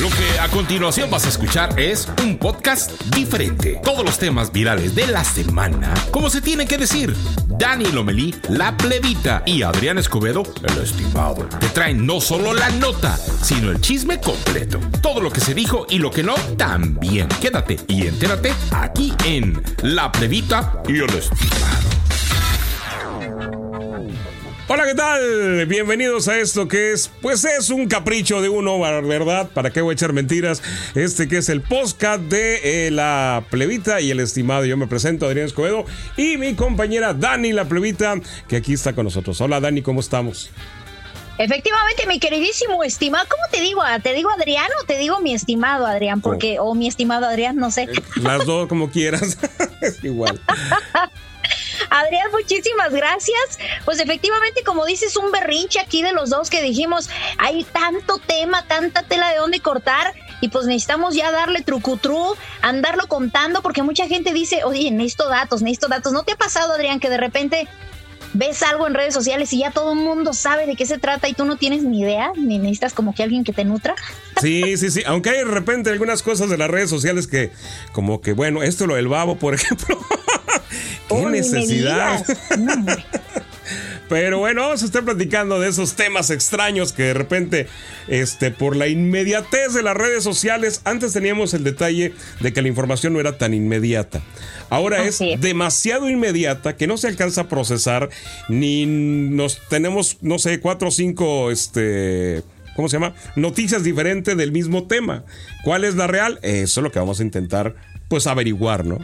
Lo que a continuación vas a escuchar es un podcast diferente. Todos los temas virales de la semana, como se tiene que decir. Dani Lomelí, la plebita y Adrián Escobedo, el estimado, te traen no solo la nota, sino el chisme completo. Todo lo que se dijo y lo que no, también. Quédate y entérate aquí en La plebita y el estimado. Hola, ¿qué tal? Bienvenidos a esto que es, pues es un capricho de uno, ¿verdad? ¿Para qué voy a echar mentiras? Este que es el podcast de eh, la plebita y el estimado. Yo me presento, Adrián Escobedo, y mi compañera Dani, la plebita, que aquí está con nosotros. Hola, Dani, ¿cómo estamos? Efectivamente, mi queridísimo estimado, ¿cómo te digo? ¿Te digo Adrián o te digo mi estimado Adrián? Porque, o mi estimado Adrián, no sé. Las dos, como quieras. es igual. Adrián, muchísimas gracias. Pues efectivamente, como dices, un berrinche aquí de los dos que dijimos, hay tanto tema, tanta tela de dónde cortar y pues necesitamos ya darle trucutru, andarlo contando porque mucha gente dice, oye, necesito datos, necesito datos. ¿No te ha pasado, Adrián, que de repente ves algo en redes sociales y ya todo el mundo sabe de qué se trata y tú no tienes ni idea, ni necesitas como que alguien que te nutra. Sí, sí, sí. Aunque hay de repente algunas cosas de las redes sociales que, como que, bueno, esto lo del babo, por ejemplo. ¿Qué necesidad? Pero bueno, vamos a estar platicando de esos temas extraños que de repente, este, por la inmediatez de las redes sociales, antes teníamos el detalle de que la información no era tan inmediata. Ahora es, demasiado inmediata que no se alcanza a procesar, ni nos tenemos, no sé, cuatro o cinco, este, ¿cómo se llama? Noticias diferentes del mismo tema. ¿Cuál es la real? Eso es lo que vamos a intentar, pues, averiguar, ¿no?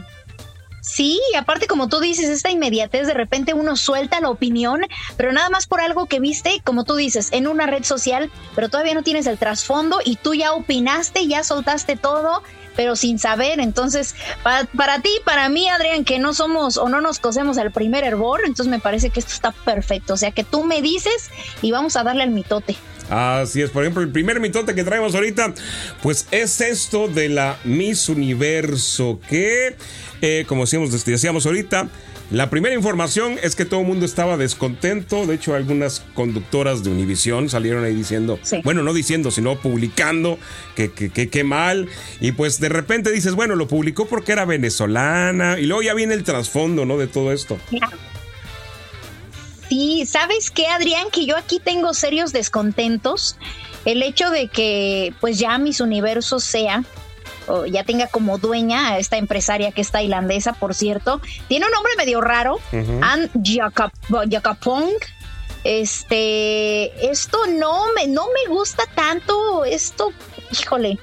Sí, aparte como tú dices, esta inmediatez, de repente uno suelta la opinión, pero nada más por algo que viste, como tú dices, en una red social, pero todavía no tienes el trasfondo y tú ya opinaste, ya soltaste todo, pero sin saber. Entonces, para, para ti, para mí, Adrián, que no somos o no nos cosemos al primer hervor, entonces me parece que esto está perfecto. O sea, que tú me dices y vamos a darle al mitote. Así es, por ejemplo, el primer mitote que traemos ahorita, pues es esto de la Miss Universo, que, eh, como decíamos, decíamos ahorita, la primera información es que todo el mundo estaba descontento. De hecho, algunas conductoras de Univisión salieron ahí diciendo, bueno, no diciendo, sino publicando que qué mal. Y pues de repente dices, bueno, lo publicó porque era venezolana. Y luego ya viene el trasfondo, ¿no? De todo esto. Sí, ¿sabes qué, Adrián? Que yo aquí tengo serios descontentos. El hecho de que pues ya mis universos sea o ya tenga como dueña a esta empresaria que es tailandesa, por cierto. Tiene un nombre medio raro, An Jakapong. Este, esto no me, no me gusta tanto, esto, híjole,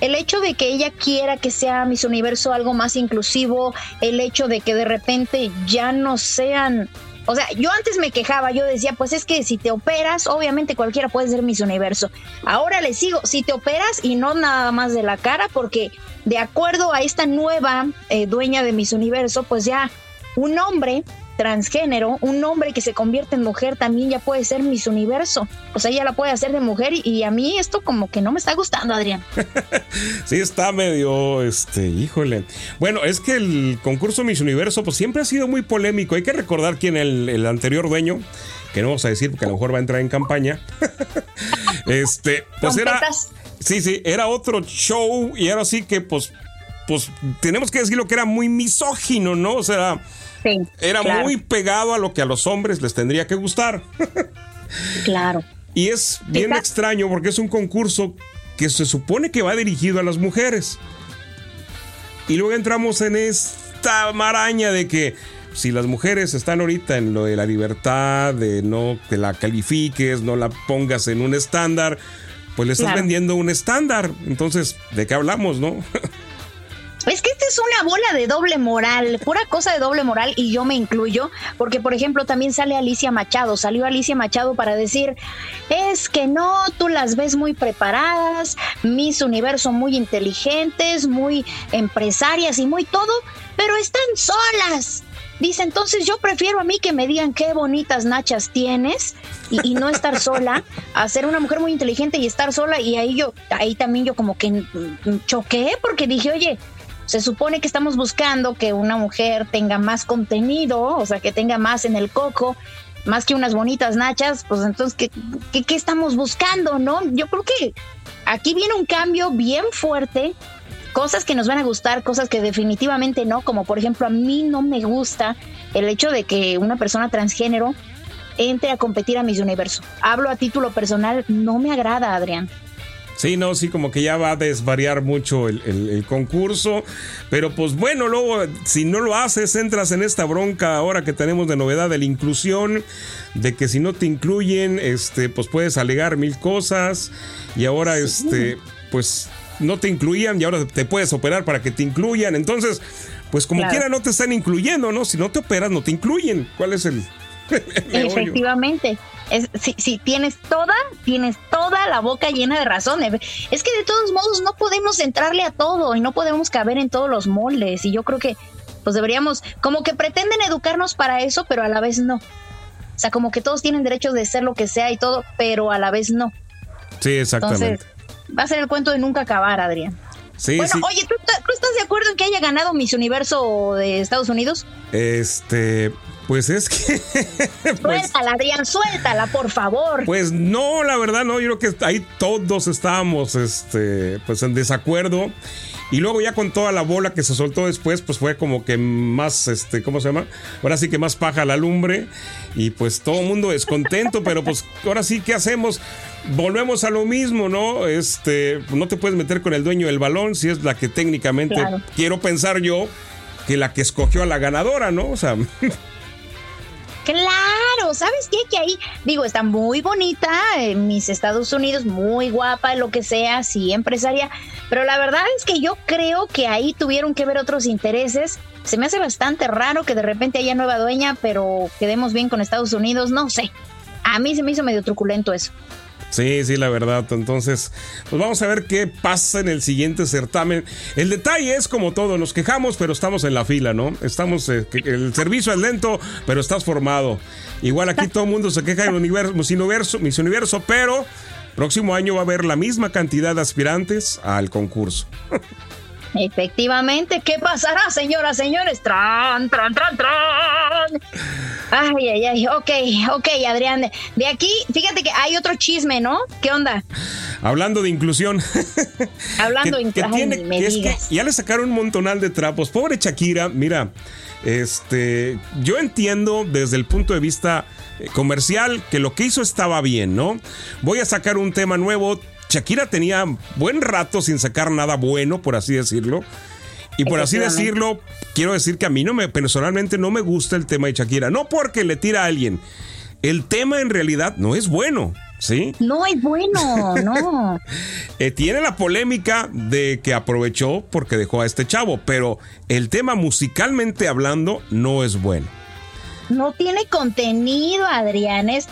el hecho de que ella quiera que sea mis universo algo más inclusivo, el hecho de que de repente ya no sean o sea, yo antes me quejaba, yo decía, pues es que si te operas, obviamente cualquiera puede ser Miss Universo. Ahora le sigo, si te operas y no nada más de la cara, porque de acuerdo a esta nueva eh, dueña de Miss Universo, pues ya un hombre transgénero, un hombre que se convierte en mujer también ya puede ser Miss Universo. O sea, ella la puede hacer de mujer y, a mí esto como que no me está gustando, Adrián. sí, está medio, este, híjole. Bueno, es que el concurso Miss Universo pues siempre ha sido muy polémico. Hay que recordar quién el, el anterior dueño, que no vamos a decir porque a lo mejor va a entrar en campaña. este, pues era... Sí, sí, era otro show y era así que pues pues tenemos que decir lo que era muy misógino, ¿no? O sea, era muy pegado a lo que a los hombres les tendría que gustar. claro. Y es bien extraño porque es un concurso que se supone que va dirigido a las mujeres. Y luego entramos en esta maraña de que si las mujeres están ahorita en lo de la libertad, de no que la califiques, no la pongas en un estándar, pues le estás vendiendo un estándar. Entonces, ¿de qué hablamos, no? Es que esta es una bola de doble moral, pura cosa de doble moral y yo me incluyo, porque por ejemplo también sale Alicia Machado, salió Alicia Machado para decir, es que no, tú las ves muy preparadas, mis universo muy inteligentes, muy empresarias y muy todo, pero están solas. Dice, entonces yo prefiero a mí que me digan qué bonitas nachas tienes y, no estar sola, a ser una mujer muy inteligente y estar sola. Y ahí yo, ahí también yo como que choqué porque dije, oye, se supone que estamos buscando que una mujer tenga más contenido, o sea, que tenga más en el coco, más que unas bonitas nachas, pues entonces, ¿qué, qué, qué estamos buscando, no? Yo creo que aquí viene un cambio bien fuerte cosas que nos van a gustar, cosas que definitivamente no, como por ejemplo a mí no me gusta el hecho de que una persona transgénero entre a competir a Miss Universo. Hablo a título personal, no me agrada, Adrián. Sí, no, sí, como que ya va a desvariar mucho el, concurso. Pero pues bueno, luego, si no lo haces, entras en esta bronca ahora que tenemos de novedad de la inclusión, de que si no te incluyen, este, pues puedes alegar mil cosas. Y ahora, este, pues no te incluían y ahora te puedes operar para que te incluyan. Entonces, pues como quiera no te están incluyendo, ¿no? Si no te operas, no te incluyen. ¿Cuál es el... Efectivamente. Si, tienes toda, tienes toda la boca llena de razones. Es que de todos modos no podemos entrarle a todo y no podemos caber en todos los moldes. Y yo creo que pues deberíamos, como que pretenden educarnos para eso, pero a la vez no. O sea, como que todos tienen derecho de ser lo que sea y todo, pero a la vez no. Sí, exactamente. va a ser el cuento de nunca acabar, Adrián. Sí, bueno, sí. oye, ¿tú, ¿tú, estás de acuerdo en que haya ganado Miss Universo de Estados Unidos? Este, pues es que. pues, suéltala, Adrián, suéltala, por favor. Pues no, la verdad, no. Yo creo que ahí todos estábamos este, pues en desacuerdo. Y luego ya con toda la bola que se soltó después, pues fue como que más, este, ¿cómo se llama? Ahora sí que más paja la lumbre. Y pues todo el mundo descontento, pero pues ahora sí, ¿qué hacemos? Volvemos a lo mismo, ¿no? Este, no te puedes meter con el dueño del balón si es la que técnicamente quiero pensar yo que la que escogió a la ganadora, ¿no? O sea. Claro, ¿sabes qué? Que ahí, digo, está muy bonita en mis Estados Unidos, muy guapa, lo que sea, sí, empresaria, pero la verdad es que yo creo que ahí tuvieron que ver otros intereses. Se me hace bastante raro que de repente haya nueva dueña, pero quedemos bien con Estados Unidos, no sé. A mí se me hizo medio truculento eso. Sí, sí, la verdad. Entonces, pues vamos a ver qué pasa en el siguiente certamen. El detalle es como todo, nos quejamos, pero estamos en la fila, ¿no? Estamos, eh, el servicio es lento, pero estás formado. Igual aquí todo el mundo se queja en universo, Miss Universo, Universo, pero próximo año va a haber la misma cantidad de aspirantes al concurso. Efectivamente, ¿qué pasará, señoras, señores? Tran, tran, tran, tran. Ay, ay, ay, ok, ok, Adrián. De aquí, fíjate que hay otro chisme, ¿no? ¿Qué onda? Hablando de inclusión. Hablando de inclusión. ya le sacaron un montonal de trapos. Pobre Shakira, mira, este, yo entiendo desde el punto de vista eh, comercial que lo que hizo estaba bien, ¿no? Voy a sacar un tema nuevo. Shakira tenía buen rato sin sacar nada bueno, por así decirlo. Y por así decirlo, quiero decir que a mí no me, personalmente no me gusta el tema de Shakira. No porque le tira a alguien. El tema en realidad no es bueno. ¿Sí? No es bueno, no. Eh, tiene la polémica de que aprovechó porque dejó a este chavo, pero el tema musicalmente hablando no es bueno. No tiene contenido, Adrián. Es,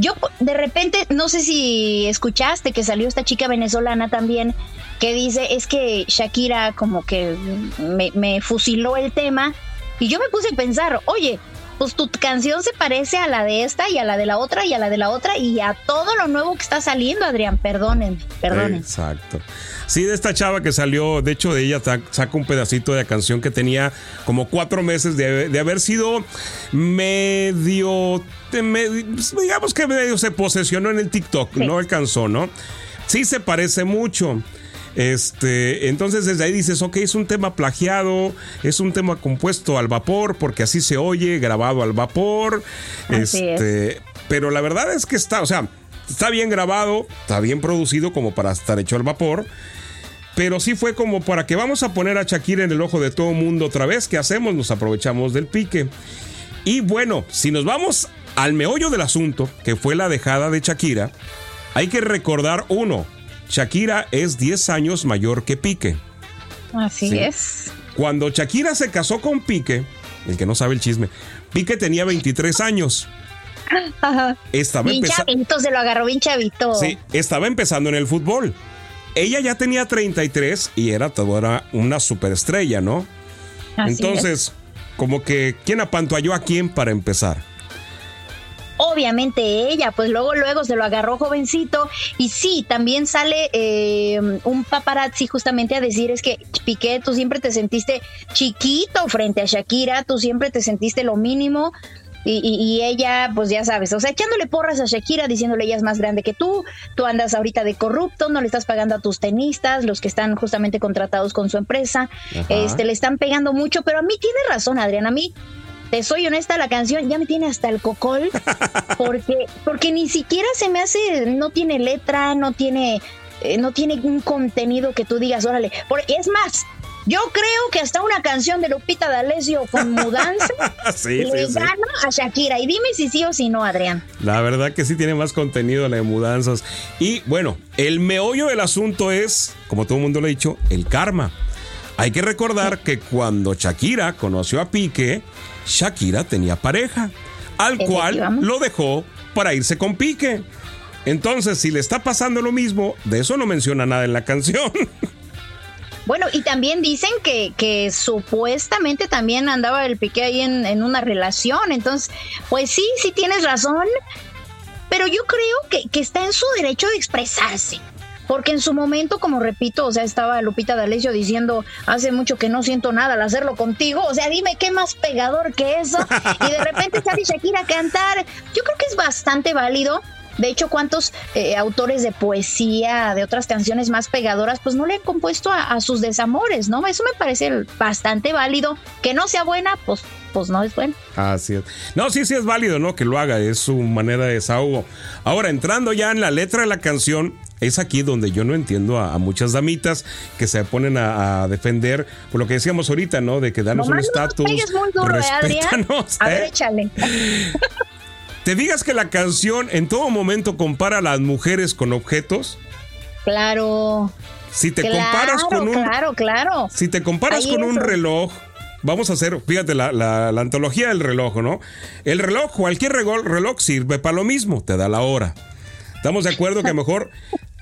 yo de repente, no sé si escuchaste que salió esta chica venezolana también que dice es que Shakira como que me, fusiló el tema y yo me puse a pensar, oye, pues tu canción se parece a la de esta y a la de la otra y a la de la otra y a todo lo nuevo que está saliendo, Adrián, perdonen, perdonen. Exacto. Sí, de esta chava que salió, de hecho de ella saca un pedacito de la canción que tenía como cuatro meses de, haber sido medio, digamos que medio se posesionó en el TikTok, no alcanzó, ¿no? Sí se parece mucho. Este, entonces desde ahí dices, ok, es un tema plagiado, es un tema compuesto al vapor, porque así se oye, grabado al vapor. este, pero la verdad es que está, o sea, está bien grabado, está bien producido como para estar hecho al vapor. Pero sí fue como para que vamos a poner a Shakira en el ojo de todo mundo otra vez. ¿Qué hacemos? Nos aprovechamos del pique. Y bueno, si nos vamos al meollo del asunto, que fue la dejada de Shakira, hay que recordar uno, Shakira es 10 años mayor que Pique. Así es. Cuando Shakira se casó con Pique, el que no sabe el chisme, Pique tenía 23 años. Estaba bien chavito, se lo agarró bien chavito. Sí, estaba empezando en el fútbol. Ella ya tenía 33 y era toda una superestrella, ¿no? Entonces, como que, ¿quién apantalló a quién para empezar? Obviamente ella, pues luego, luego se lo agarró jovencito y sí, también sale eh, un paparazzi justamente a decir es que Piqué, tú siempre te sentiste chiquito frente a Shakira, tú siempre te sentiste lo mínimo. Y, ella, pues ya sabes, o sea, echándole porras a Shakira, diciéndole ella es más grande que tú, tú andas ahorita de corrupto, no le estás pagando a tus tenistas, los que están justamente contratados con su empresa, este, le están pegando mucho, pero a mí tiene razón, Adrián, a mí te soy honesta, la canción ya me tiene hasta el cocol, porque, porque ni siquiera se me hace, no tiene letra, no tiene, eh, no tiene un contenido que tú digas, órale, porque es más, yo creo que hasta una canción de Lupita D'Alessio con mudanza le gana a Shakira. Y dime si sí o si no, Adrián. La verdad que sí tiene más contenido la de mudanzas. Y bueno, el meollo del asunto es, como todo el mundo lo ha dicho, el karma. Hay que recordar que cuando Shakira conoció a Pique, Shakira tenía pareja, al cual lo dejó para irse con Pique. Entonces, si le está pasando lo mismo, de eso no menciona nada en la canción. Bueno, y también dicen que, que supuestamente también andaba el Piqué ahí en, en, una relación. Entonces, pues sí, sí tienes razón. Pero yo creo que, que está en su derecho de expresarse. Porque en su momento, como repito, o sea, estaba Lupita D'Alessio diciendo, hace mucho que no siento nada al hacerlo contigo. O sea, dime qué más pegador que eso. Y de repente sale Shakira a cantar. Yo creo que es bastante válido. De hecho, ¿cuántos eh, autores de poesía, de otras canciones más pegadoras, pues no le han compuesto a, sus desamores, ¿no? Eso me parece bastante válido. Que no sea buena, pues, pues no es bueno. Así es. No, sí, sí es válido, ¿no? Que lo haga, es su manera de desahogo. Ahora, entrando ya en la letra de la canción, es aquí donde yo no entiendo a, muchas damitas que se ponen a, defender por lo que decíamos ahorita, ¿no? De que danos un estatus. No ¿eh, A ver, ¿eh? échale. ¿Te digas que la canción en todo momento compara a las mujeres con objetos? Claro. Si te comparas con un. Claro, claro. Si te comparas con un reloj. Vamos a hacer, fíjate, la, la, la antología del reloj, ¿no? El reloj, cualquier reloj sirve para lo mismo, te da la hora. Estamos de acuerdo que mejor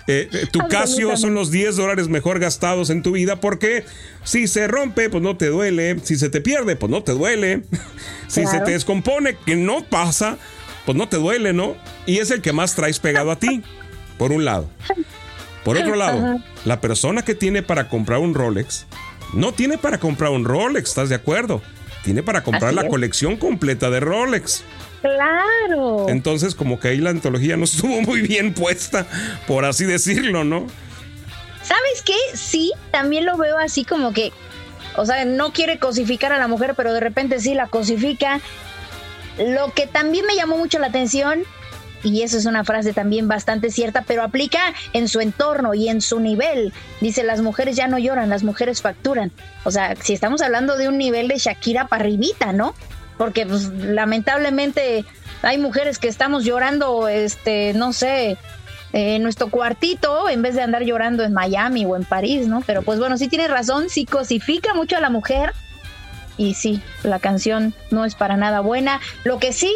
eh, eh, tu Casio son los 10 dólares mejor gastados en tu vida porque si se rompe, pues no te duele. Si se te pierde, pues no te duele. si se te descompone, que no pasa, pues no te duele, ¿no? Y es el que más traes pegado a ti, por un lado. Por otro lado, la persona que tiene para comprar un Rolex, no tiene para comprar un Rolex, ¿estás de acuerdo? Tiene para comprar la colección completa de Rolex. Claro. Entonces, como que ahí la antología no estuvo muy bien puesta, por así decirlo, ¿no? ¿Sabes qué? Sí, también lo veo así como que, o sea, no quiere cosificar a la mujer, pero de repente sí la cosifica. Lo que también me llamó mucho la atención, y eso es una frase también bastante cierta, pero aplica en su entorno y en su nivel. Dice, las mujeres ya no lloran, las mujeres facturan. O sea, si estamos hablando de un nivel de Shakira parribita, ¿no? porque pues, lamentablemente hay mujeres que estamos llorando, este, no sé, en nuestro cuartito en vez de andar llorando en Miami o en París, ¿no? Pero pues bueno, sí tiene razón, sí cosifica mucho a la mujer y sí, la canción no es para nada buena. Lo que sí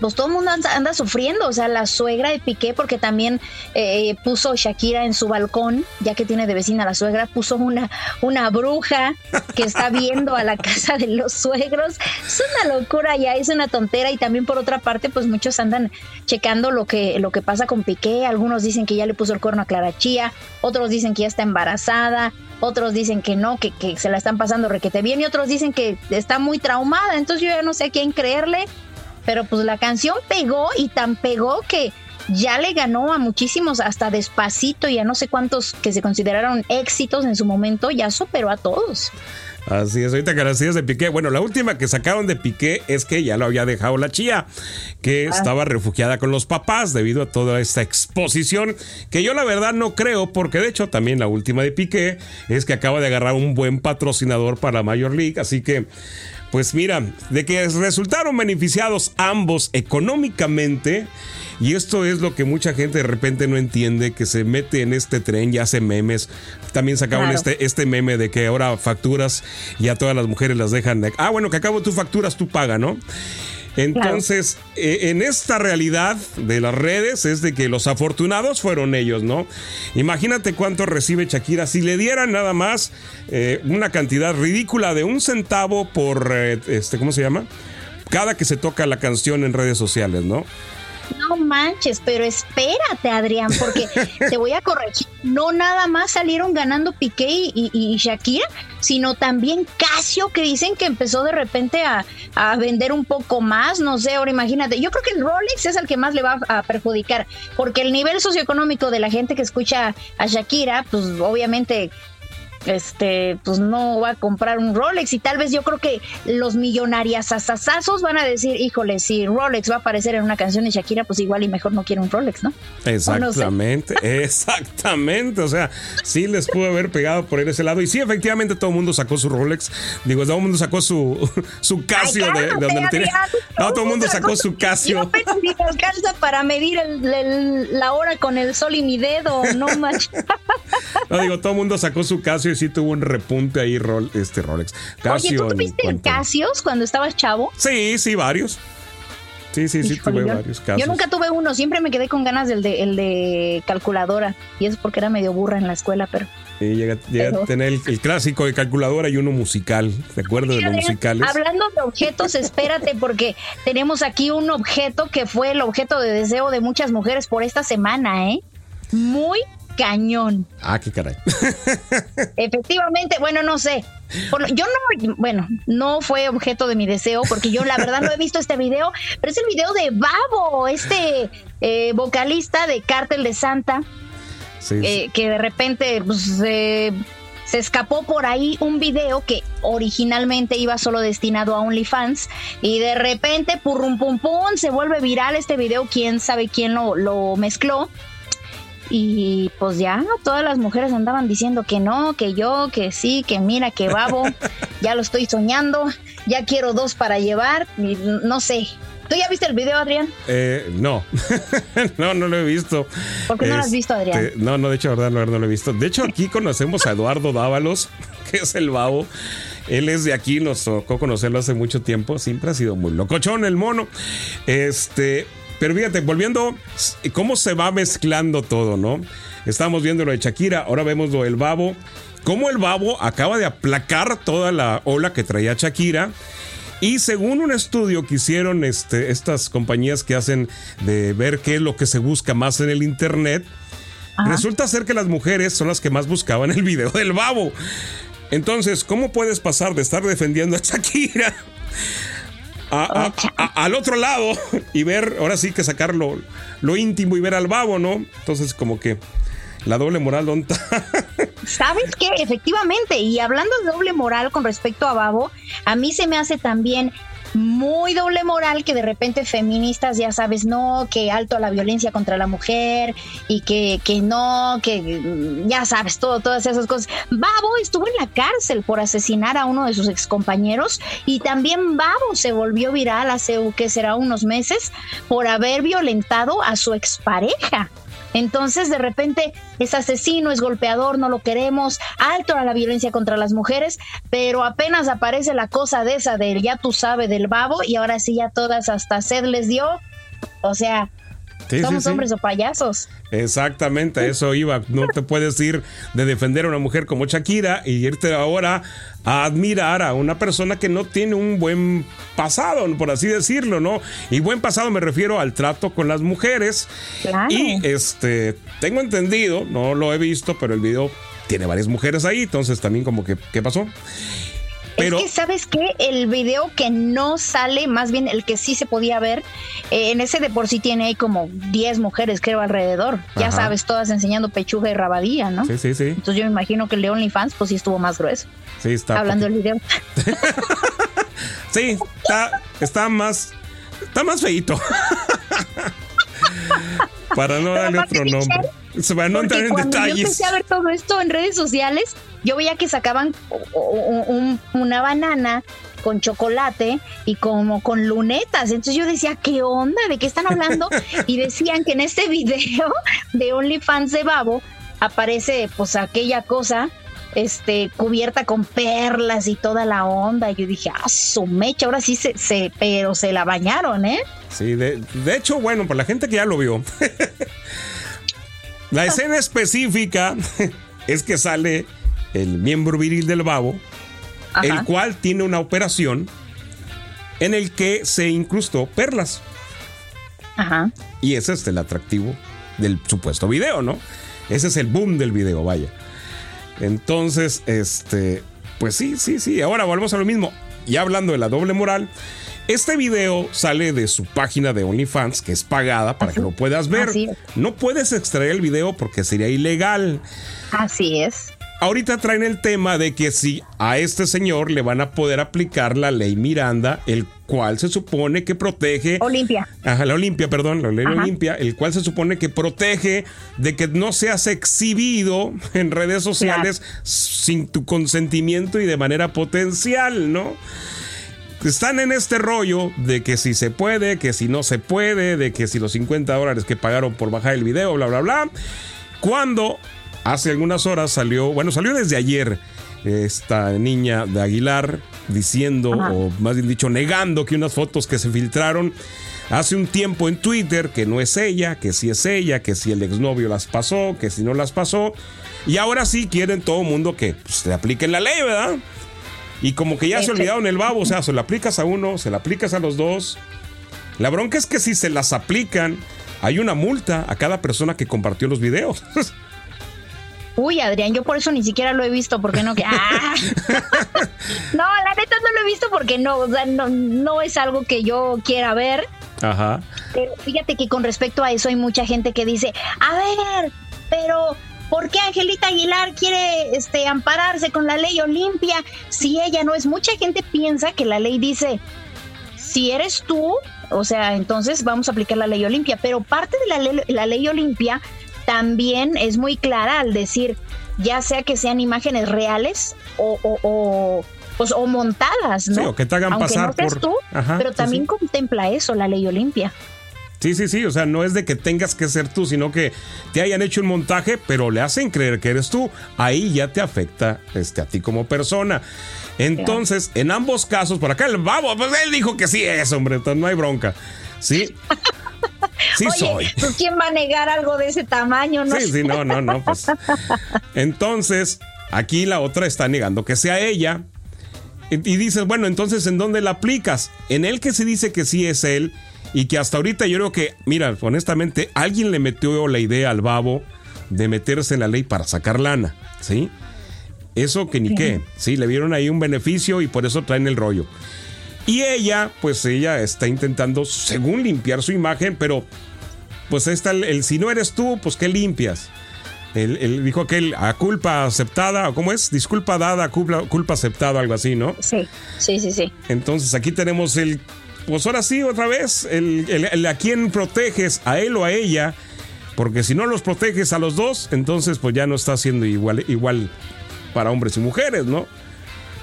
pues todo el mundo anda, sufriendo, o sea, la suegra de Piqué, porque también eh, puso Shakira en su balcón, ya que tiene de vecina la suegra, puso una, una bruja que está viendo a la casa de los suegros. Es una locura ya, es una tontera. Y también por otra parte, pues muchos andan checando lo que, lo que pasa con Piqué. Algunos dicen que ya le puso el cuerno a Clara Chía, otros dicen que ya está embarazada, otros dicen que no, que, que se la están pasando requete bien, y otros dicen que está muy traumada. Entonces yo ya no sé a quién creerle pero pues la canción pegó y tan pegó que ya le ganó a muchísimos, hasta despacito y a no sé cuántos que se consideraron éxitos en su momento, ya superó a todos. Así es, ahorita que de Piqué. Bueno, la última que sacaron de Piqué es que ya lo había dejado la chía, que ah. estaba refugiada con los papás debido a toda esta exposición, que yo la verdad no creo, porque de hecho también la última de Piqué es que acaba de agarrar un buen patrocinador para la Major League, así que pues mira, de que resultaron beneficiados ambos económicamente. Y esto es lo que mucha gente de repente no entiende, que se mete en este tren y hace memes. También sacaron este, este meme de que ahora facturas y a todas las mujeres las dejan. ah, bueno, que acabo tú facturas, tú paga, ¿no? Entonces, eh, en esta realidad de las redes es de que los afortunados fueron ellos, ¿no? Imagínate cuánto recibe Shakira si le dieran nada más eh, una cantidad ridícula de un centavo por, eh, este, ¿cómo se llama? Cada que se toca la canción en redes sociales, ¿no? No manches, pero espérate, Adrián, porque te voy a corregir. No nada más salieron ganando Piqué y, Shakira, sino también Casio, que dicen que empezó de repente a, vender un poco más. No sé, ahora imagínate. Yo creo que el Rolex es el que más le va a perjudicar, porque el nivel socioeconómico de la gente que escucha a Shakira, pues obviamente este, pues no va a comprar un Rolex y tal vez yo creo que los millonarias asasazos van a decir, híjole, si Rolex va a aparecer en una canción de Shakira, pues igual y mejor no quiere un Rolex, ¿no? Exactamente, exactamente, o sea, sí les pudo haber pegado por ese lado y sí, efectivamente todo el mundo sacó su Rolex, digo, todo el mundo sacó su, su Casio de, donde lo tiene. No, todo el mundo sacó su Casio. Yo alcanza para medir la hora con el sol y mi dedo, no más. No, digo, todo el mundo sacó su Casio sí tuvo un repunte ahí este Rolex. Casio Oye, ¿tú tuviste Casios cuando estabas chavo? Sí, sí, varios. Sí, sí, sí, tuve varios casos. Yo nunca tuve uno, siempre me quedé con ganas del de, el de calculadora. Y eso porque era medio burra en la escuela, pero. Sí, llega, a tener el, clásico de calculadora y uno musical. ¿De acuerdo de los musicales? Hablando de objetos, espérate, porque tenemos aquí un objeto que fue el objeto de deseo de muchas mujeres por esta semana, ¿eh? Muy cañón. Ah, qué caray. Efectivamente, bueno, no sé. yo no, bueno, no fue objeto de mi deseo porque yo la verdad no he visto este video, pero es el video de Babo, este eh, vocalista de Cártel de Santa, eh, que de repente pues, se escapó por ahí un video que originalmente iba solo destinado a OnlyFans y de repente, purrum pum pum, se vuelve viral este video, quién sabe quién lo, lo mezcló y pues ya todas las mujeres andaban diciendo que no, que yo, que sí, que mira, que babo, ya lo estoy soñando, ya quiero dos para llevar, no sé. ¿Tú ya viste el video, Adrián? Eh, no, no, no lo he visto. ¿Por qué no lo has visto, Adrián? Este, no, no, de hecho, verdad, no, no lo he visto. De hecho, aquí conocemos a Eduardo Dávalos, que es el babo. Él es de aquí, nos tocó conocerlo hace mucho tiempo. Siempre ha sido muy locochón el mono. Este, pero fíjate, volviendo, cómo se va mezclando todo, ¿no? Estamos viendo lo de Shakira, ahora vemos lo del babo. Cómo el babo acaba de aplacar toda la ola que traía Shakira. Y según un estudio que hicieron este, estas compañías que hacen de ver qué es lo que se busca más en el internet, resulta ser que las mujeres son las que más buscaban el video del babo. Entonces, ¿cómo puedes pasar de estar defendiendo a Shakira al otro lado y ver, ahora sí que sacar lo, íntimo y ver al babo, ¿no? Entonces, como que la doble moral, ¿dónde ¿Sabes qué? Efectivamente, y hablando de doble moral con respecto a Babo, a mí se me hace también muy doble moral que de repente feministas ya sabes, no, que alto a la violencia contra la mujer y que, que no, que mm, ya sabes, todo, todas esas cosas. Babo estuvo en la cárcel por asesinar a uno de sus excompañeros y también Babo se volvió viral hace, que será unos meses, por haber violentado a su expareja. Entonces, de repente, es asesino, es golpeador, no lo queremos, alto a la violencia contra las mujeres, pero apenas aparece la cosa de esa del ya tú sabes del babo y ahora sí ya todas hasta sed les dio. O sea, somos hombres o payasos. Exactamente, eso iba. No te puedes ir de defender a una mujer como Shakira y irte ahora a admirar a una persona que no tiene un buen pasado, por así decirlo, ¿no? Y buen pasado me refiero al trato con las mujeres. Y este, tengo entendido, no lo he visto, pero el video tiene varias mujeres ahí, entonces también como que, ¿qué pasó? Pero, es que, ¿sabes qué? El video que no sale, más bien el que sí se podía ver, eh, en ese de por sí tiene ahí como 10 mujeres, creo, alrededor. Ya sabes, todas enseñando pechuga y rabadía, ¿no? Sí, sí, sí. Entonces yo me imagino que el de OnlyFans, pues sí estuvo más grueso. Sí, está. Hablando del video. sí, está, está más. Está más feito. Para no darle otro nombre. Se van a entrar en detalles. Yo empecé a ver todo esto en redes sociales. Yo veía que sacaban una banana con chocolate y como con lunetas. Entonces yo decía, ¿qué onda? ¿De qué están hablando? Y decían que en este video de OnlyFans de Babo aparece pues aquella cosa este, cubierta con perlas y toda la onda. Y yo dije, ah, su mecha, ahora sí se, se, pero se la bañaron, ¿eh? Sí, de, de hecho, bueno, para la gente que ya lo vio, La escena específica es que sale el miembro viril del babo, el cual tiene una operación en el que se incrustó perlas. Ajá. Y ese es el atractivo del supuesto video, ¿no? Ese es el boom del video, vaya. Entonces, este, pues sí, sí, sí. Ahora volvemos a lo mismo. Y hablando de la doble moral, este video sale de su página de OnlyFans, que es pagada para que lo puedas ver. No puedes extraer el video porque sería ilegal. Así es. Ahorita traen el tema de que si a este señor le van a poder aplicar la ley Miranda, el cual se supone que protege. Olimpia. Ajá, la Olimpia, perdón, la ley Olimpia, el cual se supone que protege de que no seas exhibido en redes sociales sin tu consentimiento y de manera potencial, ¿no? Están en este rollo de que si se puede, que si no se puede, de que si los 50 dólares que pagaron por bajar el video, bla, bla, bla. Cuando hace algunas horas salió, bueno, salió desde ayer esta niña de Aguilar diciendo, o más bien dicho, negando que unas fotos que se filtraron hace un tiempo en Twitter, que no es ella, que sí es ella, que si el exnovio las pasó, que si no las pasó. Y ahora sí quieren todo el mundo que pues, le apliquen la ley, ¿verdad? Y como que ya se olvidaron el babo, o sea, se lo aplicas a uno, se lo aplicas a los dos. La bronca es que si se las aplican, hay una multa a cada persona que compartió los videos. Uy, Adrián, yo por eso ni siquiera lo he visto, porque no. ¡Ah! no, la neta no lo he visto porque no, o sea, no, no es algo que yo quiera ver. Ajá. Pero fíjate que con respecto a eso hay mucha gente que dice, a ver, pero ¿por qué Angelita Aguilar quiere este, ampararse con la ley Olimpia si ella no es? Mucha gente piensa que la ley dice, si eres tú, o sea, entonces vamos a aplicar la ley Olimpia, pero parte de la ley, la ley Olimpia también es muy clara al decir, ya sea que sean imágenes reales o, o, pues, montadas, ¿no? Sí, o que te hagan Aunque pasar no seas tú, pero también contempla eso la ley Olimpia. Sí, sí, sí, o sea, no es de que tengas que ser tú, sino que te hayan hecho un montaje, pero le hacen creer que eres tú. Ahí ya te afecta este, a ti como persona. Entonces, en ambos casos, por acá el babo, pues él dijo que sí es, hombre, entonces no hay bronca. Sí. Sí soy. Pues, ¿quién va a negar algo de ese tamaño? No sí, sí, no, no, no. Pues. Entonces, aquí la otra está negando que sea ella. Y dices, bueno, entonces, ¿en dónde la aplicas? En el que se dice que sí es él y que hasta ahorita yo creo que, mira, honestamente, alguien le metió la idea al babo de meterse en la ley para sacar lana, ¿sí? Eso que ni qué, sí, le vieron ahí un beneficio y por eso traen el rollo. Y ella, pues ella está intentando, según limpiar su imagen, pero pues está el, si no eres tú, pues ¿qué limpias? Él, dijo aquel a culpa aceptada, ¿cómo es? Disculpa dada, culpa, culpa aceptada, algo así, ¿no? Sí, sí, sí, sí. Entonces aquí tenemos el, pues ahora sí, otra vez, el, a quién proteges, a él o a ella, porque si no los proteges a los dos, entonces pues ya no está siendo igual, igual para hombres y mujeres, ¿no?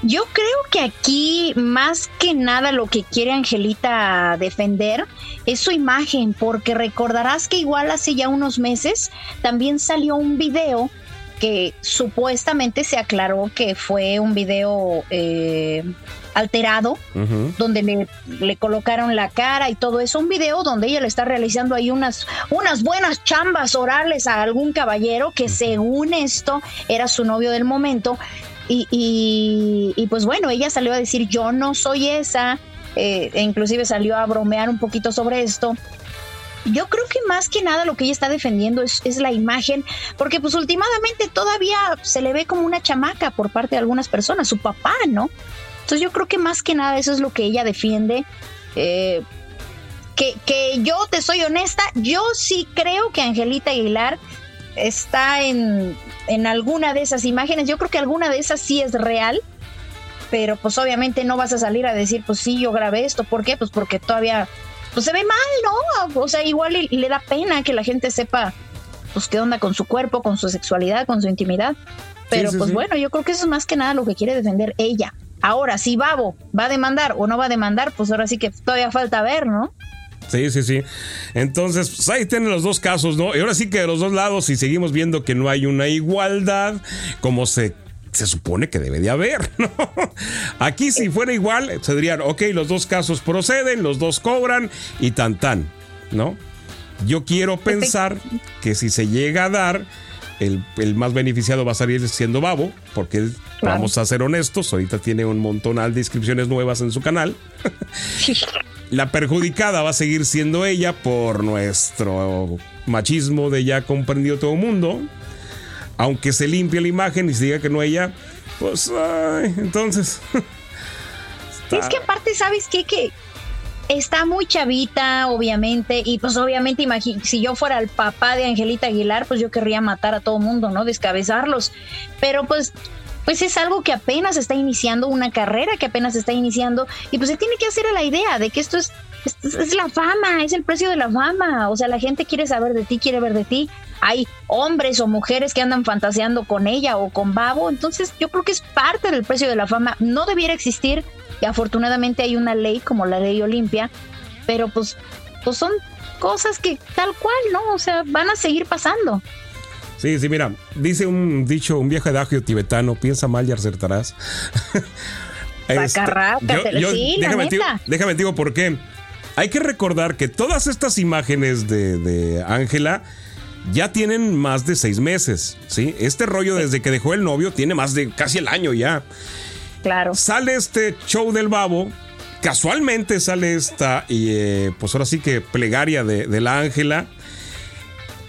Yo creo que aquí más que nada lo que quiere Angelita defender es su imagen, porque recordarás que igual hace ya unos meses también salió un video que supuestamente se aclaró que fue un video eh, alterado, donde le, le, colocaron la cara y todo eso, un video donde ella le está realizando ahí unas, unas buenas chambas orales a algún caballero que según esto era su novio del momento, y, y, pues bueno, ella salió a decir, yo no soy esa, eh, e inclusive salió a bromear un poquito sobre esto. Yo creo que más que nada lo que ella está defendiendo es, es, la imagen, porque pues últimamente todavía se le ve como una chamaca por parte de algunas personas, su papá, ¿no? Entonces yo creo que más que nada eso es lo que ella defiende. Eh, que, que yo te soy honesta, yo sí creo que Angelita Aguilar está en, en alguna de esas imágenes. Yo creo que alguna de esas sí es real, pero pues obviamente no vas a salir a decir, pues sí, yo grabé esto. ¿Por qué? Pues porque todavía pues se ve mal, ¿no? O sea, igual le, da pena que la gente sepa pues qué onda con su cuerpo, con su sexualidad, con su intimidad. Pero pues bueno, yo creo que eso es más que nada lo que quiere defender ella. Ahora, si Babo va a demandar o no va a demandar, pues ahora sí que todavía falta ver, ¿no? Sí, sí, sí. Entonces, pues ahí tienen los dos casos, ¿no? Y ahora sí que de los dos lados, si seguimos viendo que no hay una igualdad, como se se supone que debe de haber, ¿no? Aquí si fuera igual, se dirían, ok, los dos casos proceden, los dos cobran y tan tan, ¿no? Yo quiero pensar que si se llega a dar, el, más beneficiado va a salir siendo Babo, porque vamos a ser honestos, ahorita tiene un montón de inscripciones nuevas en su canal. La perjudicada va a seguir siendo ella por nuestro machismo de ya comprendido todo el mundo. Aunque se limpie la imagen y se diga que no ella, pues, ay, entonces. Es que aparte, ¿sabes qué? Que está muy chavita, obviamente, y pues obviamente si yo fuera el papá de Angelita Aguilar, pues yo querría matar a todo mundo, ¿no? Descabezarlos. Pero pues pues es algo que apenas está iniciando, una carrera que apenas está iniciando, y pues se tiene que hacer a la idea de que esto es, es, la fama, es el precio de la fama, o sea, la gente quiere saber de ti, quiere ver de ti, hay hombres o mujeres que andan fantaseando con ella o con Babo, entonces yo creo que es parte del precio de la fama, no debiera existir, y afortunadamente hay una ley como la ley Olimpia, pero pues, pues son cosas que tal cual, ¿no? O sea, van a seguir pasando. Sí, sí, mira, dice un dicho, un viejo adagio tibetano, piensa mal y acertarás. este, yo, sí, déjame, digo, déjame digo por qué. Hay que recordar que todas estas imágenes de Ángela ya tienen más de seis meses, ¿sí? Este rollo desde que dejó el novio tiene más de casi el año ya. Claro. Sale este show del babo, casualmente sale esta, y eh, pues ahora sí que plegaria de, de la Ángela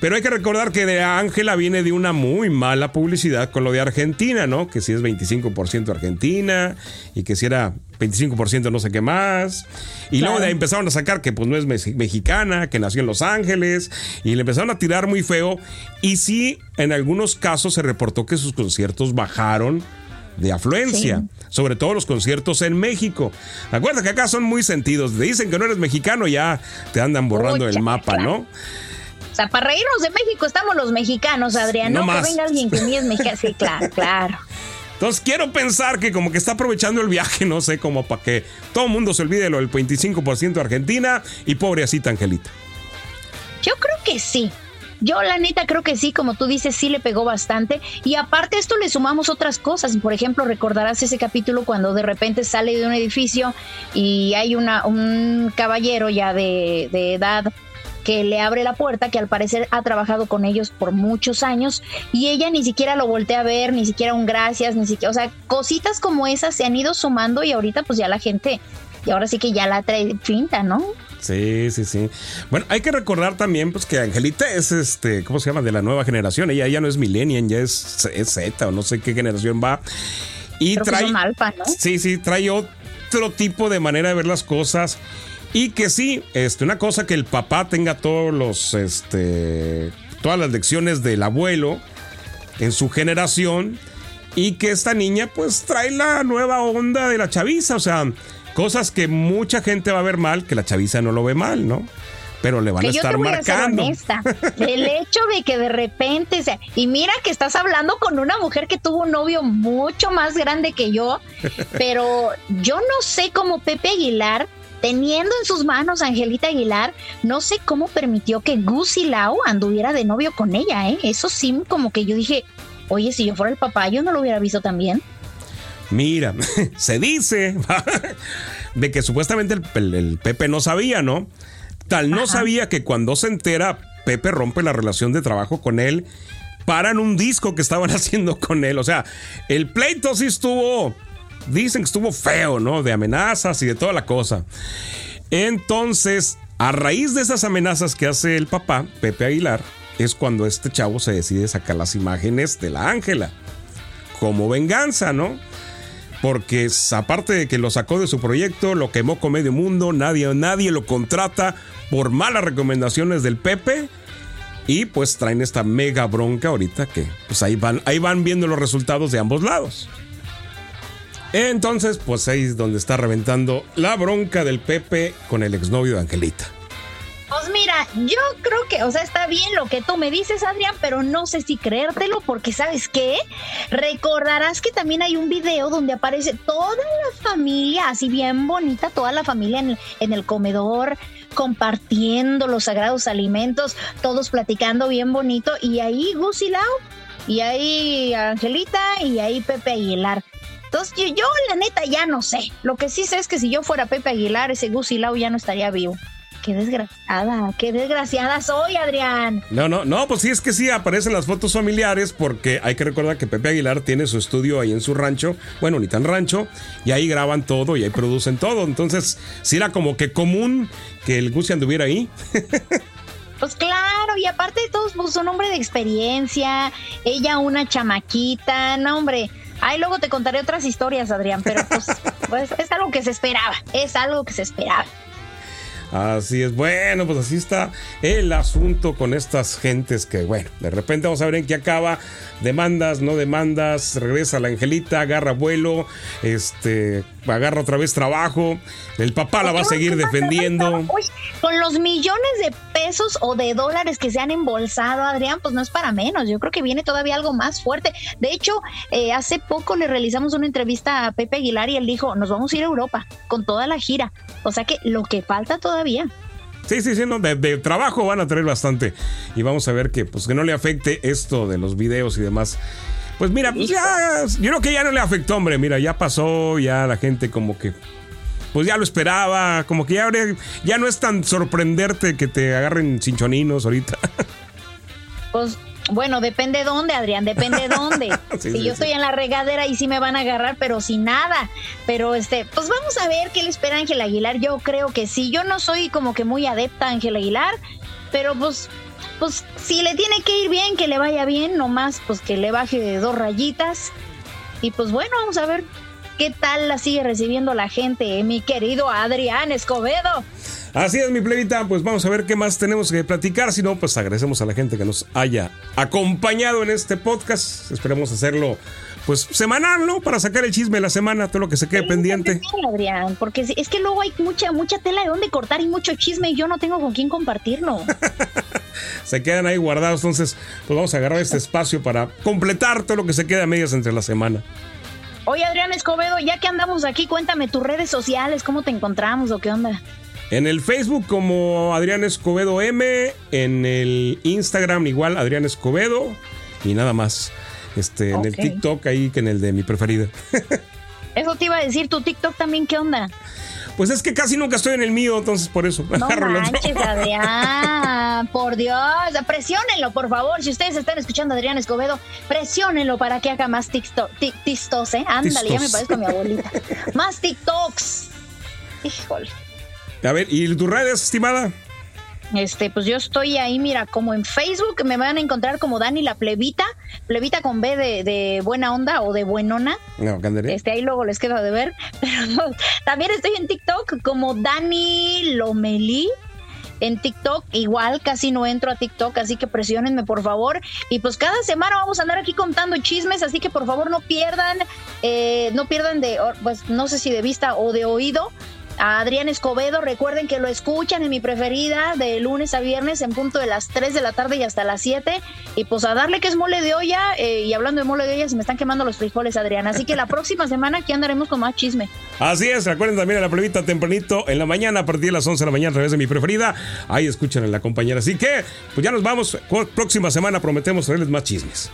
pero hay que recordar que de Ángela viene de una muy mala publicidad con lo de Argentina, ¿no? Que si es 25% Argentina y que si era 25% no sé qué más. Y luego de ahí empezaron a sacar que pues no es mexicana, que nació en Los Ángeles y le empezaron a tirar muy feo. Y sí, en algunos casos se reportó que sus conciertos bajaron de afluencia, sobre todo los conciertos en México. Acuérdate que acá son muy sentidos. Te dicen que no eres mexicano, ya te andan borrando el mapa, ¿no? O sea, para reírnos de México estamos los mexicanos, Adrián. No, que venga alguien que ni es mexicano. Sí, claro, claro. Quiero pensar que como que está aprovechando el viaje, no sé, como para que todo el mundo se olvide lo del 25% de Argentina y pobre así Angelita. Yo creo que sí. Yo la neta creo que sí, como tú dices, sí le pegó bastante. Y aparte esto le sumamos otras cosas. Por ejemplo, recordarás ese capítulo cuando de repente sale de un edificio y hay una, un caballero ya de, de edad que le abre la puerta, que al parecer ha trabajado con ellos por muchos años y ella ni siquiera lo voltea a ver, ni siquiera un gracias, ni siquiera, o sea, cositas como esas se han ido sumando y ahorita pues ya la gente, y ahora sí que ya la trae finta, ¿no? Sí, sí, sí. Bueno, hay que recordar también pues que Angelita es este, ¿cómo se llama? De la nueva generación. Ella ya no es millennial, ya es, Z o no sé qué generación va. Y trae. ¿no? Sí, sí, trae otro tipo de manera de ver las cosas. Y que sí, este, una cosa que el papá tenga todos los, este, todas las lecciones del abuelo en su generación y que esta niña pues trae la nueva onda de la chaviza, o sea, cosas que mucha gente va a ver mal, que la chaviza no lo ve mal, ¿no? Pero le van a estar marcando. El hecho de que de repente, sea, y mira que estás hablando con una mujer que tuvo un novio mucho más grande que yo, pero yo no sé cómo Pepe Aguilar teniendo en sus manos a Angelita Aguilar, no sé cómo permitió que Gusi Lau anduviera de novio con ella, ¿eh? Eso sí, como que yo dije, oye, si yo fuera el papá, yo no lo hubiera visto también. Mira, se dice de que supuestamente el, Pepe no sabía, ¿no? Tal no sabía que cuando se entera, Pepe rompe la relación de trabajo con él, paran un disco que estaban haciendo con él. O sea, el pleito sí estuvo dicen que estuvo feo, ¿no? De amenazas y de toda la cosa. Entonces, a raíz de esas amenazas que hace el papá, Pepe Aguilar, es cuando este chavo se decide sacar las imágenes de la Ángela. Como venganza, ¿no? Porque aparte de que lo sacó de su proyecto, lo quemó con medio mundo, nadie, nadie lo contrata por malas recomendaciones del Pepe. Y pues traen esta mega bronca ahorita que pues ahí van, ahí van viendo los resultados de ambos lados. Entonces, pues ahí es donde está reventando la bronca del Pepe con el exnovio de Angelita. Pues mira, yo creo que, o sea, está bien lo que tú me dices, Adrián, pero no sé si creértelo, porque ¿sabes qué? Recordarás que también hay un video donde aparece toda la familia, así bien bonita, toda la familia en el, comedor, compartiendo los sagrados alimentos, todos platicando bien bonito, y ahí Gusilao, y ahí Angelita, y ahí Pepe Aguilar. Entonces, yo, la neta ya no sé. Lo que sí sé es que si yo fuera Pepe Aguilar, ese Gusilao ya no estaría vivo. Qué desgraciada, qué desgraciada soy, Adrián. No, no, no, pues sí, es que sí aparecen las fotos familiares porque hay que recordar que Pepe Aguilar tiene su estudio ahí en su rancho, bueno, ni tan rancho, y ahí graban todo y ahí producen todo. Entonces, sí era como que común que el Gucci anduviera ahí. Pues claro, y aparte de todos, pues un hombre de experiencia, ella una chamaquita, no hombre. Ay, luego te contaré otras historias, Adrián, pero pues, pues es algo que se esperaba, es algo que se esperaba. Así es, bueno, pues así está el asunto con estas gentes que, bueno, de repente vamos a ver en qué acaba. Demandas, no demandas, regresa la Angelita, agarra vuelo, este, agarra otra vez trabajo, el papá la va a seguir defendiendo. con los millones de pesos o de dólares que se han embolsado, Adrián, pues no es para menos. Yo creo que viene todavía algo más fuerte. De hecho, eh, hace poco le realizamos una entrevista a Pepe Aguilar y él dijo, nos vamos a ir a Europa con toda la gira. O sea que lo que falta todavía. Sí, sí, sí, no, de, trabajo van a tener bastante. Y vamos a ver que, pues, que no le afecte esto de los videos y demás. Pues mira, pues ya, yo creo que ya no le afectó, hombre. Mira, ya pasó, ya la gente como que, pues ya lo esperaba, como que ya, ya no es tan sorprenderte que te agarren cinchoninos ahorita. Pues bueno, depende de dónde, Adrián, depende de dónde. si yo estoy en la regadera y sí me van a agarrar, pero sin nada. Pero este, pues vamos a ver qué le espera Ángel Aguilar. Yo creo que sí. Yo no soy como que muy adepta a Ángel Aguilar, pero pues, pues si le tiene que ir bien, que le vaya bien, nomás pues que le baje de dos rayitas. Y pues bueno, vamos a ver qué tal la sigue recibiendo la gente, mi querido Adrián Escobedo. Así es, mi plebita. Pues vamos a ver qué más tenemos que platicar. Si no, pues agradecemos a la gente que nos haya acompañado en este podcast. Esperemos hacerlo pues semanal, ¿no? Para sacar el chisme de la semana, todo lo que se quede pendiente. Adrián, porque es que luego hay mucha, mucha tela de dónde cortar y mucho chisme y yo no tengo con quién compartirlo. se quedan ahí guardados, entonces pues vamos a agarrar este espacio para completar todo lo que se queda a medias entre la semana. Oye, Adrián Escobedo, ya que andamos aquí, cuéntame tus redes sociales, cómo te encontramos o qué onda. En el Facebook como Adrián Escobedo M, en el Instagram igual Adrián Escobedo y nada más. Este, en el TikTok ahí que en el de mi preferida. Eso te iba a decir, tu TikTok también, ¿qué onda? Pues es que casi nunca estoy en el mío, entonces por eso. No manches, Adrián, por Dios, presiónenlo, por favor. Si ustedes están escuchando a Adrián Escobedo, presiónenlo para que haga más TikTok, TikToks, ¿eh? Ándale, ya me parezco a mi abuelita. más TikToks. Híjole. A ver, ¿y tus redes, estimada? Este, pues yo estoy ahí, mira, como en Facebook me van a encontrar como Dani la plebita, plebita con B de, buena onda o de buenona. No, este, ahí luego les queda de ver. Pero también estoy en TikTok como Dani Lomelí. En TikTok, igual casi no entro a TikTok, así que presionenme por favor. Y pues cada semana vamos a andar aquí contando chismes, así que por favor no pierdan, eh, no pierdan de, pues no sé si de vista o de oído a Adrián Escobedo. Recuerden que lo escuchan en mi preferida de lunes a viernes en punto de las 3 de la tarde y hasta las 7. Y pues a darle que es mole de olla. Eh, y hablando de mole de olla, se me están quemando los frijoles, Adrián. Así que la próxima semana aquí andaremos con más chisme. Así es, recuerden también a la plebita tempranito en la mañana, a partir de las 11 de la mañana, a través de mi preferida. Ahí escuchan a la compañera. Así que, pues ya nos vamos. Próxima semana prometemos traerles más chismes.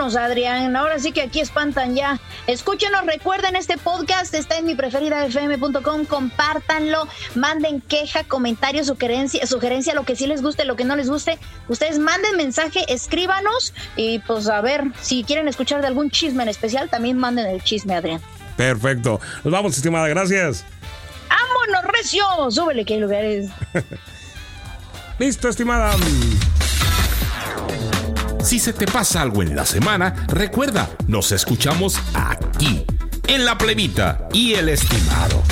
Vámonos, Adrián. Ahora sí que aquí espantan ya. Escúchenos, recuerden, este podcast está en mi preferida fm.com. Compártanlo, manden queja, comentario, sugerencia, sugerencia, lo que sí les guste, lo que no les guste. Ustedes manden mensaje, escríbanos y pues a ver, si quieren escuchar de algún chisme en especial, también manden el chisme, Adrián. Perfecto. Nos vamos, estimada. Gracias. Vámonos, recio. Súbele que hay lugares. Listo, estimada. Si se te pasa algo en la semana, recuerda, nos escuchamos aquí, en la plebita y el estimado.